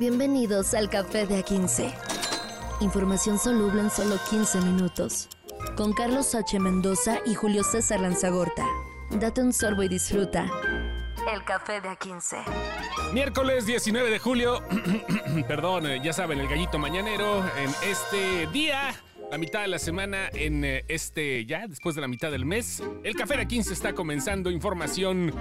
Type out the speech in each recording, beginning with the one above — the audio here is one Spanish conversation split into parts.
Bienvenidos al Café de A15. Información soluble en solo 15 minutos. Con Carlos H. Mendoza y Julio César Lanzagorta. Date un sorbo y disfruta. El Café de A15. Miércoles 19 de julio, perdón, eh, ya saben, el gallito mañanero en este día, la mitad de la semana, en eh, este ya, después de la mitad del mes. El Café de A15 está comenzando información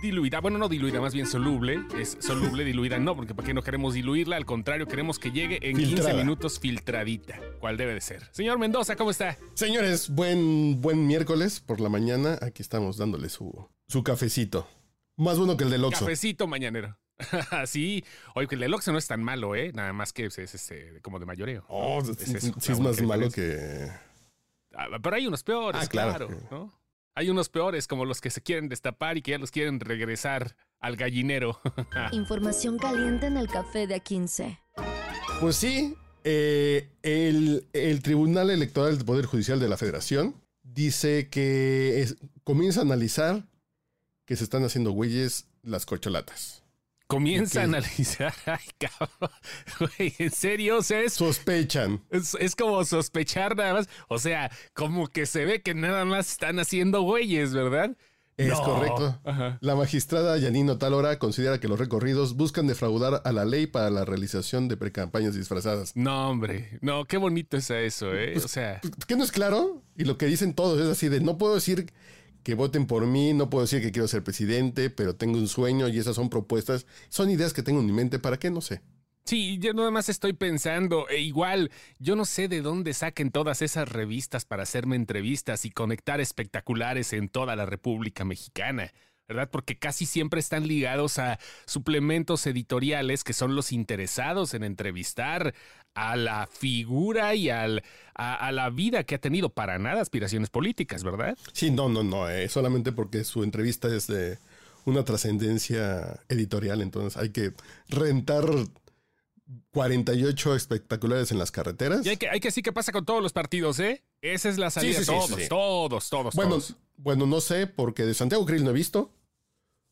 diluida, bueno, no diluida, más bien soluble. Es soluble, diluida no, porque para qué no queremos diluirla, al contrario, queremos que llegue en 15 Filtrada. minutos filtradita, cual debe de ser. Señor Mendoza, ¿cómo está? Señores, buen, buen miércoles por la mañana. Aquí estamos dándole su, su cafecito. Más bueno que el del Oxxo. Cafecito mañanero. sí, oye, que el del Oxxo no es tan malo, ¿eh? Nada más que es, es, este, como de mayoreo. Oh, Es sí, eso, sí es más malo que... Ah, Pero hay unos peores, Ah, claro. claro, ¿no? Hay unos peores, como los que se quieren destapar y que ya los quieren regresar al gallinero. Información caliente en el Café de A15. Pues sí, eh, el, el Tribunal Electoral del Poder Judicial de la Federación dice que es- comienza a analizar que se están haciendo güeyes las corcholatas. Comienza a analizar. Ay, cabrón. Güey, ¿en serio? O sea, es, Sospechan. es, es como sospechar nada más. O sea, como que se ve que nada más están haciendo güeyes, ¿verdad? Es No. correcto. Ajá. La magistrada Yanino Talora considera que los recorridos buscan defraudar a la ley para la realización de precampañas disfrazadas. No, hombre. No, qué bonito es eso, ¿eh? Pues, O sea, ¿Qué no es claro? Y lo que dicen todos es así de no puedo decir que voten por mí, no puedo decir que quiero ser presidente, pero tengo un sueño y esas son propuestas, son ideas que tengo en mi mente, ¿para qué? No sé. Sí, yo nada más estoy pensando, e igual, yo no sé de dónde saquen todas esas revistas para hacerme entrevistas y conectar espectaculares en toda la República Mexicana, ¿verdad? Porque casi siempre están ligados a suplementos editoriales que son los interesados en entrevistar a la figura y al, a, a la vida que ha tenido para nada aspiraciones políticas, ¿verdad? Sí, no, no, no, eh, solamente porque su entrevista es de una trascendencia editorial, entonces hay que rentar 48 espectaculares en las carreteras. Y hay que, hay que decir qué pasa con todos los partidos, ¿eh? Esa es la salida. sí, sí, todos, sí. todos, todos, Bueno, todos. bueno, no sé, porque de Santiago Krill no he visto.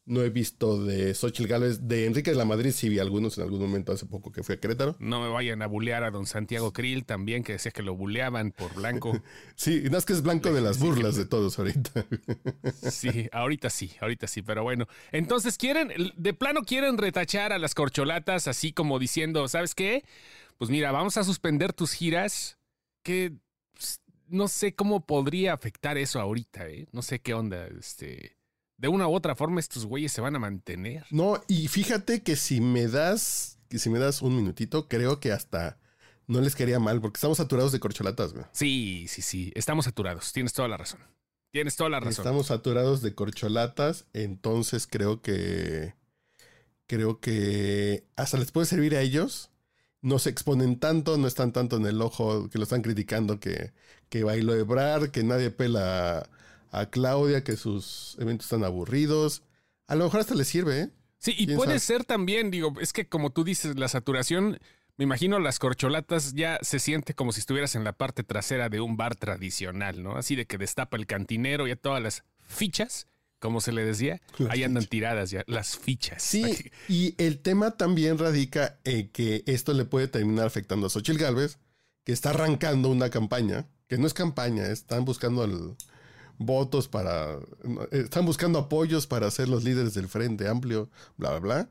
No he visto de Xochitl Gálvez. De Enrique de la Madrid sí vi algunos en algún momento hace poco que fui a Querétaro. No me vayan a bulear a don Santiago Krill también, que decía que lo buleaban por blanco. Sí, no es que es blanco de las burlas de todos ahorita. Sí, ahorita sí, ahorita sí, pero bueno. Entonces, ¿quieren, de plano quieren retachar a las corcholatas así como diciendo, ¿sabes qué? Pues mira, vamos a suspender tus giras, que pues, no sé cómo podría afectar eso ahorita, ¿eh? No sé qué onda, este... De una u otra forma estos güeyes se van a mantener. No, y fíjate que si me das, que si me das un minutito, creo que hasta no les quería mal, porque estamos saturados de corcholatas, güey. Sí, sí, sí, estamos saturados, tienes toda la razón. Tienes toda la razón. Estamos saturados de corcholatas, entonces creo que creo que hasta les puede servir a ellos. No se exponen tanto, no están tanto en el ojo que lo están criticando que, que bailó Ebrar, que nadie pela a, Claudia, que sus eventos están aburridos. A lo mejor hasta les sirve, ¿eh? Sí, y ¿Quién puede sabe? ser también, digo, es que como tú dices, la saturación, me imagino las corcholatas ya se siente como si estuvieras en la parte trasera de un bar tradicional, ¿no? Así de que destapa el cantinero y a todas las fichas, como se le decía, Las ahí andan tiradas ya, las fichas. Sí, y el tema también radica en que esto le puede terminar afectando a Xochitl Galvez, que está arrancando una campaña, que no es campaña, están buscando el- votos para, están buscando apoyos para ser los líderes del Frente Amplio, bla, bla, bla.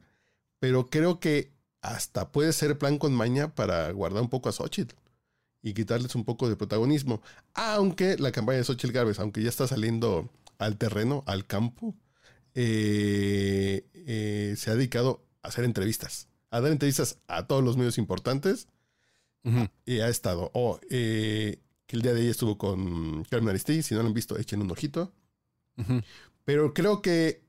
Pero creo que hasta puede ser plan con maña para guardar un poco a Xochitl y quitarles un poco de protagonismo. Aunque la campaña de Xochitl Gálvez, aunque ya está saliendo al terreno, al campo, eh, eh, se ha dedicado a hacer entrevistas, a dar entrevistas a todos los medios importantes y ha estado. Oh, eh, que el día de ayer estuvo con Carmen Aristegui, si no lo han visto, echen un ojito. Pero creo que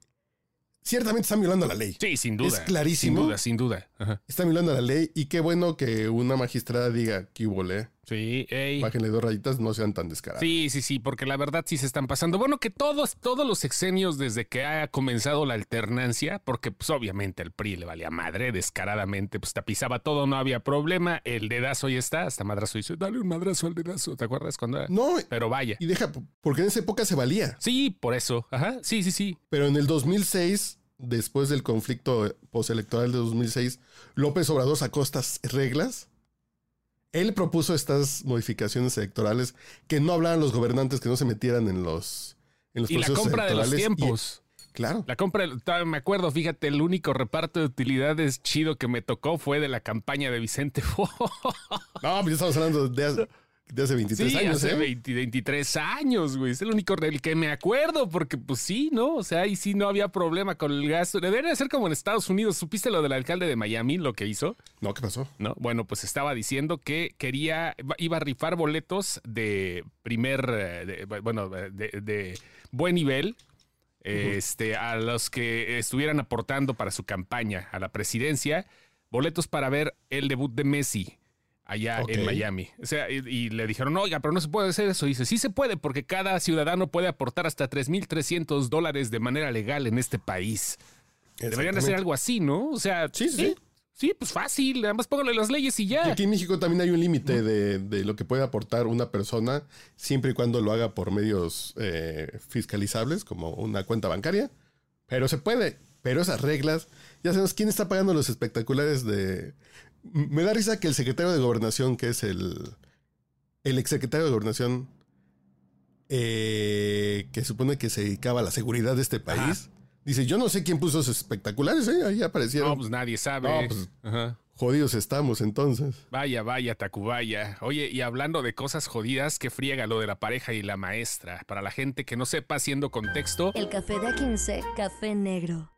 ciertamente están violando la ley. Sí, sin duda. Es clarísimo. Sin duda, sin duda. Ajá. Están violando la ley y qué bueno que una magistrada diga que hubo le, Sí, ey. bájenle dos rayitas, no sean tan descarados. Sí, sí, sí, porque la verdad sí se están pasando. Bueno, que todos, todos los sexenios desde que ha comenzado la alternancia, porque pues obviamente el PRI le valía madre descaradamente, pues tapizaba todo, no había problema. El dedazo ya está, hasta madrazo dice, dale un madrazo al dedazo, ¿te acuerdas cuando era? No, Pero vaya. y deja, porque en esa época se valía. Sí, por eso. Ajá, sí, sí, sí. Pero en el 2006 después del conflicto postelectoral de 2006, López Obrador sacó estas reglas. Él propuso estas modificaciones electorales que no hablaran los gobernantes, que no se metieran en los, en los y la procesos compra de los. Y- tiempos. claro. La compra, me acuerdo, fíjate, el único reparto de utilidades chido que me tocó fue de la campaña de Vicente Fox. No, pues ya estamos hablando de de hace 23 Sí, años, hace ¿eh? 20 23 años, güey. Es el único del que me acuerdo, porque pues sí, ¿no? O sea, ahí sí no había problema con el gasto. Debería ser como en Estados Unidos. ¿Supiste lo del alcalde de Miami, lo que hizo? No, ¿qué pasó? ¿No? Bueno, pues estaba diciendo que quería, iba a rifar boletos de primer, eh, de- bueno, de, de buen nivel. Este, a los que estuvieran aportando para su campaña a la presidencia, boletos para ver el debut de Messi allá en Miami. O sea, y, y le dijeron, oiga, pero no se puede hacer eso. dice, sí se puede, porque cada ciudadano puede aportar hasta 3.300 dólares de manera legal en este país. Deberían hacer algo así, ¿no? O sea, Sí, sí, sí. Sí, pues fácil. Nada más póngale las leyes y Y ya. aquí en México también hay un límite de, de lo que puede aportar una persona siempre y cuando lo haga por medios eh, fiscalizables, como una cuenta bancaria. Pero se puede. Pero esas reglas, ya sabemos quién está pagando los espectaculares de... Me da risa que el secretario de gobernación, que es el, el exsecretario de gobernación, eh, que supone que se dedicaba a la seguridad de este país, dice, yo no sé quién puso esos espectaculares, ¿eh? ahí aparecieron. No, pues nadie sabe. No, pues- Ajá. Jodidos estamos entonces. Vaya, vaya, Tacubaya. Oye, y hablando de cosas jodidas, que friega lo de la pareja y la maestra. Para la gente que no sepa, haciendo contexto, El café de A15, café negro.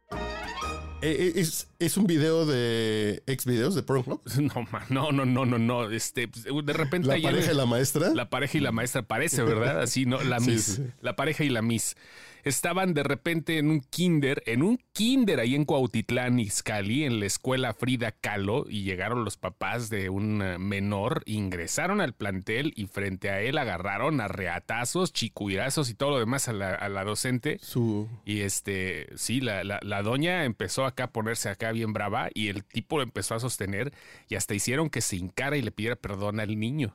Eh, eh, es, es un video de ex videos de Pornhub. no, ma- no, no, no, no, no. Este, pues, de repente La pareja y la maestra. La pareja y la maestra parece, ¿verdad? Así, ¿no? La Sí, Miss. sí. La pareja y la Miss. Estaban de repente en un kinder, en un kinder ahí en Cuautitlán, Izcalli, en la escuela Frida Kahlo, y llegaron los papás de un eh, menor, ingresaron al plantel y frente a él agarraron a reatazos, chicuirazos y todo lo demás a la, a la docente. Su. Y este, sí, la, la, la doña empezó acá a ponerse acá bien brava y el tipo lo empezó a sostener y hasta hicieron que se hincara y le pidiera perdón al niño.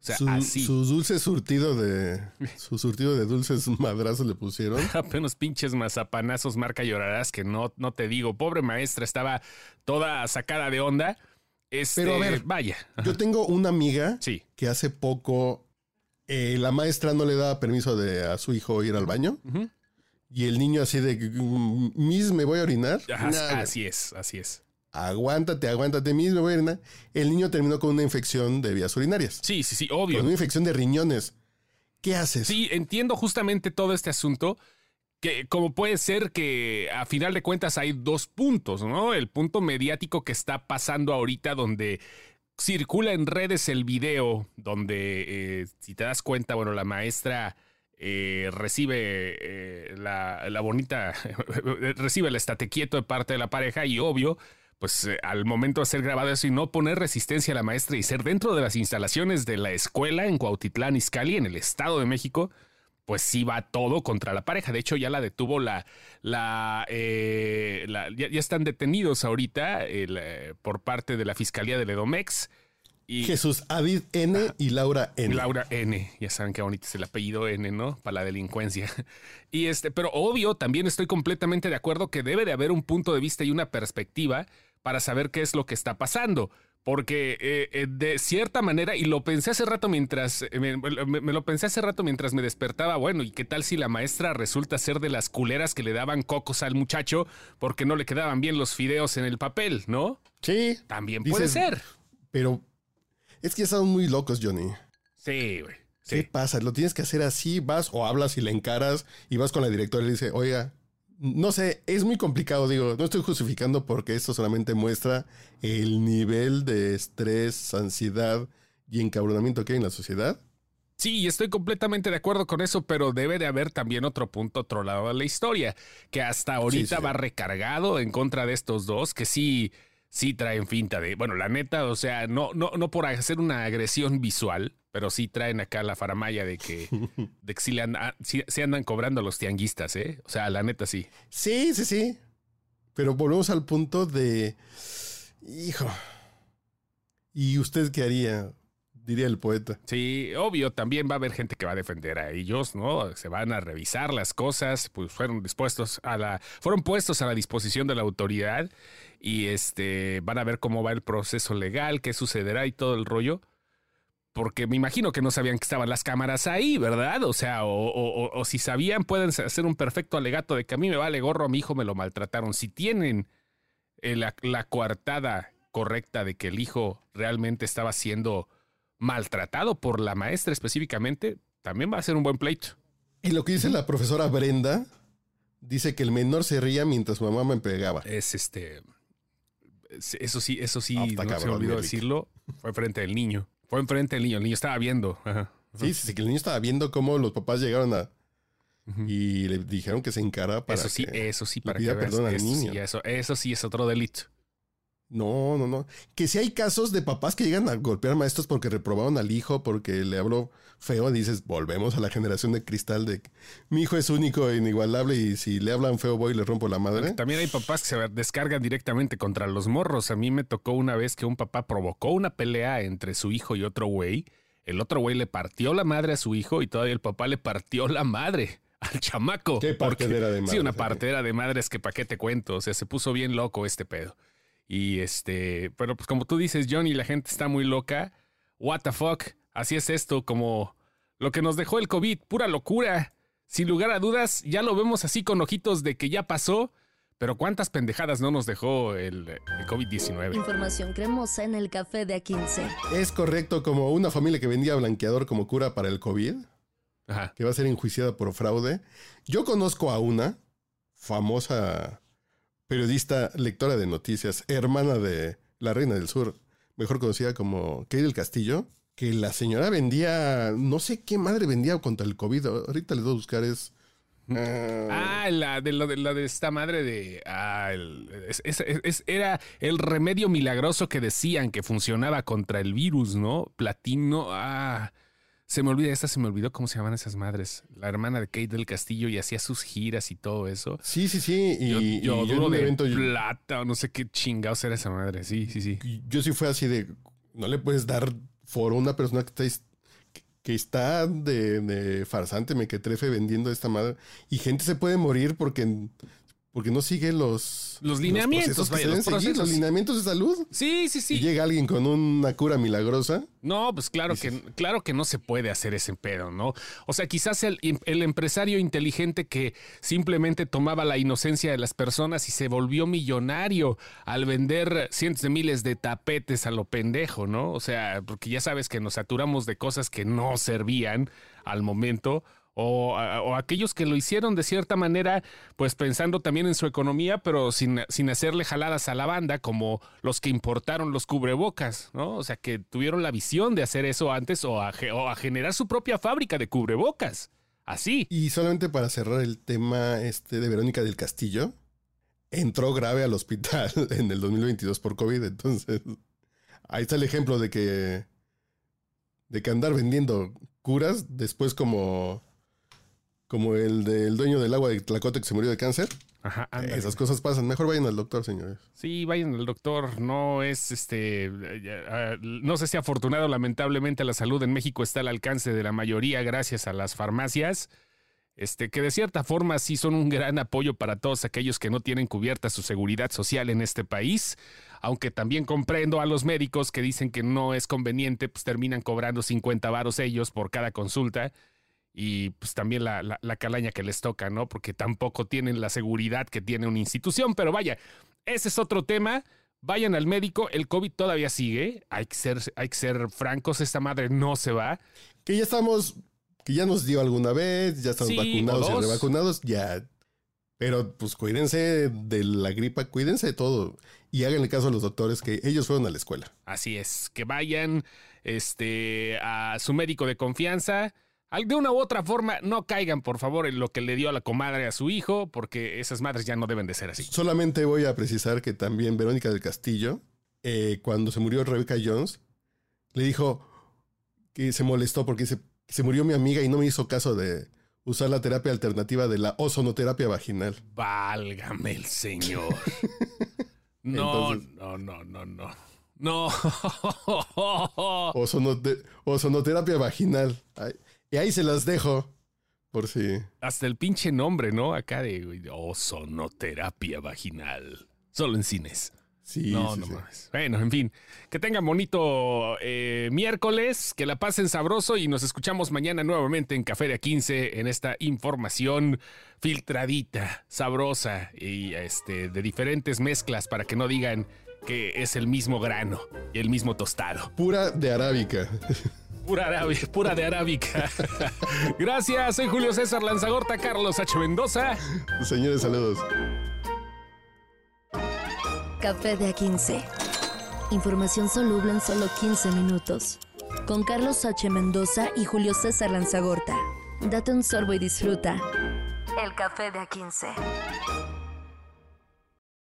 O sea, su, así. su dulce surtido de. Su surtido de dulces madrazos le pusieron. Apenas pinches mazapanazos, marca llorarás, que no, no te digo. Pobre maestra, estaba toda sacada de onda. Este, Pero a ver, vaya. Yo tengo una amiga Sí. que hace poco eh, la maestra no le daba permiso de a su hijo ir al baño. Y el niño así de, "Mm, Miss, me voy a orinar. Ajá, Nah, así es, así es. aguántate, aguántate, Miss, me voy a orinar. El niño terminó con una infección de vías urinarias. Sí, sí, sí, Con obvio. una infección de riñones. ¿Qué haces? Sí, entiendo justamente todo este asunto. Que como puede ser que a final de cuentas hay dos puntos, ¿no? El punto mediático que está pasando ahorita donde circula en redes el video donde, eh, si te das cuenta, bueno, la maestra eh, recibe eh, la, la bonita, recibe el estate quieto de parte de la pareja y obvio, pues eh, al momento de ser grabado eso y no poner resistencia a la maestra y ser dentro de las instalaciones de la escuela en Cuautitlán, Izcalli, en el Estado de México, pues sí va todo contra la pareja. De hecho, ya la detuvo la. la, eh, la- ya, están detenidos ahorita eh, por parte de la Fiscalía del Edomex. Y Jesús Avid N y Laura N. Laura N. Ya saben qué bonito es el apellido N, ¿no? Para la delincuencia. Y este, pero obvio, también estoy completamente de acuerdo que debe de haber un punto de vista y una perspectiva para saber qué es lo que está pasando. Porque eh, eh, de cierta manera, y lo pensé hace rato mientras, eh, me, me- me lo pensé hace rato mientras me despertaba, bueno, ¿y qué tal si la maestra resulta ser de las culeras que le daban cocos al muchacho porque no le quedaban bien los fideos en el papel, ¿no? Sí. También puede Dices, ser. Pero es que están muy locos, Johnny. Sí, güey. ¿Qué Sí. pasa? Lo tienes que hacer así, vas o hablas y le encaras y vas con la directora y le dice, oiga, no sé, es muy complicado, digo, no estoy justificando porque esto solamente muestra el nivel de estrés, ansiedad y encabronamiento que hay en la sociedad. Sí, estoy completamente de acuerdo con eso, pero debe de haber también otro punto, otro lado de la historia, que hasta ahorita sí. va recargado en contra de estos dos, que sí, sí traen finta de, bueno, la neta, o sea, no, no, no por hacer una agresión visual, pero sí traen acá la faramaya de que, de que sí, le andan, sí, sí andan cobrando a los tianguistas, ¿eh? O sea, la neta sí. Sí, sí, sí. Pero volvemos al punto de, hijo, ¿y usted qué haría? Diría el poeta. Sí, obvio, también va a haber gente que va a defender a ellos, ¿no? Se van a revisar las cosas, pues fueron dispuestos a la, fueron puestos a la disposición de la autoridad y este van a ver cómo va el proceso legal, qué sucederá y todo el rollo. Porque me imagino que no sabían que estaban las cámaras ahí, ¿verdad? O sea, o, si sabían, pueden hacer un perfecto alegato de que a mí me vale gorro, a mi hijo me lo maltrataron. Si tienen eh, la, la coartada correcta de que el hijo realmente estaba siendo maltratado por la maestra específicamente, también va a ser un buen pleito. Y lo que dice la profesora Brenda, dice que el menor se ría mientras su mamá me pegaba. Es este. Eso sí, eso sí, ah, no se me olvidó decirlo. Fue frente del niño. Fue enfrente del niño. El niño estaba viendo. Sí, sí, que el niño estaba viendo cómo los papás llegaron a. Y le dijeron que se encara para. Eso sí, eso sí, para que veas. Al niño. eso, eso sí es otro delito. No, no, no. Que si hay casos de papás que llegan a golpear maestros porque reprobaron al hijo, porque le habló feo, dices, volvemos a la generación de cristal de mi hijo es único e inigualable y si le hablan feo voy y le rompo la madre. También hay papás que se descargan directamente contra los morros. A mí me tocó una vez que un papá provocó una pelea entre su hijo y otro güey. El otro güey le partió la madre a su hijo y todavía el papá le partió la madre al chamaco. ¿Qué partera de madre? Sí, una partera de madres que pa' qué te cuento. O sea, se puso bien loco este pedo. Y este, pero pues como tú dices, Johnny, la gente está muy loca. What the fuck? Así es esto, como lo que nos dejó el COVID, pura locura. Sin lugar a dudas, ya lo vemos así con ojitos de que ya pasó, pero cuántas pendejadas no nos dejó el, COVID-19. Información cremosa en el café de A15. Es correcto, como una familia que vendía blanqueador como cura para el COVID, que va a ser enjuiciada por fraude. Yo conozco a una famosa periodista, lectora de noticias, hermana de la Reina del Sur, mejor conocida como Kate del Castillo, que la señora vendía, no sé qué madre vendía contra el COVID. Ahorita les voy a buscar, es... Ah, la de, la de esta madre de. Ah, era el remedio milagroso que decían que funcionaba contra el virus, ¿no? Platino. Ah. Se me olvida, esta se me olvidó cómo se llaman esas madres. La hermana de Kate del Castillo y hacía sus giras y todo eso. Sí, sí, sí. Y yo, yo, de evento, plata o no sé qué chingados era esa madre. Sí, sí, sí. Yo sí fue así de. No le puedes dar foro a una persona que está, que está de, de farsante, me que trefe vendiendo esta madre. Y gente se puede morir porque porque no sigue los, los lineamientos, los, lineamientos de salud. Sí, sí, sí. Y llega alguien con una cura milagrosa. No, pues claro que, claro que no se puede hacer ese pedo, ¿no? O sea, quizás el, el, empresario inteligente que simplemente tomaba la inocencia de las personas y se volvió millonario al vender cientos de miles de tapetes a lo pendejo, ¿no? O sea, porque ya sabes que nos saturamos de cosas que no servían al momento o, aquellos que lo hicieron de cierta manera, pues pensando también en su economía, pero sin, sin, hacerle jaladas a la banda, como los que importaron los cubrebocas, ¿no? O sea, que tuvieron la visión de hacer eso antes o a, generar su propia fábrica de cubrebocas. Así. Y solamente para cerrar el tema este de Verónica del Castillo, entró grave al hospital en el 2022 por COVID, entonces ahí está el ejemplo de que de que andar vendiendo curas después como como el del dueño del agua de Tlacote que se murió de cáncer. Ajá, Esas cosas pasan. Mejor vayan al doctor, señores. Sí, vayan al doctor. No es este. Ah, no sé si afortunado, lamentablemente, la salud en México está al alcance de la mayoría gracias a las farmacias. Este, que de cierta forma sí son un gran apoyo para todos aquellos que no tienen cubierta su seguridad social en este país. Aunque también comprendo a los médicos que dicen que no es conveniente, pues terminan cobrando 50 varos ellos por cada consulta y pues también la, la, calaña que les toca, ¿no? Porque tampoco tienen la seguridad que tiene una institución, pero vaya, ese es otro tema. Vayan al médico, el COVID todavía sigue, hay que ser, hay que ser francos, esta madre no se va. Que ya estamos, que ya nos dio alguna vez, ya estamos vacunados y revacunados, ya. Pero pues cuídense de la gripa, cuídense de todo. Y háganle caso a los doctores que ellos fueron a la escuela. Así es, que vayan este, a su médico de confianza de una u otra forma, no caigan, por favor, en lo que le dio a la comadre a su hijo, porque esas madres ya no deben de ser así. Solamente voy a precisar que también Verónica del Castillo, eh, cuando se murió Rebecca Jones, le dijo que se molestó porque se, se murió mi amiga y no me hizo caso de usar la terapia alternativa de la ozonoterapia vaginal. Válgame el señor. no, no, no, no, no. No. o sonoterapia vaginal. Y ahí se las dejo. Por si. Hasta el pinche nombre, ¿no? Acá de ozonoterapia vaginal. Solo en cines. Sí, no, sí, no Bueno, en fin. Que tengan bonito eh, miércoles, que la pasen sabroso y nos escuchamos mañana nuevamente en Café de 15 en esta información filtradita, sabrosa y este, de diferentes mezclas para que no digan que es el mismo grano y el mismo tostado. Pura de arábica. Pura, pura de arábica. Gracias, soy Julio César Lanzagorta, Carlos H. Mendoza. Señores, saludos. Café de A15. Información soluble en solo 15 minutos. Con Carlos H. Mendoza y Julio César Lanzagorta. Date un sorbo y disfruta. El café de A15.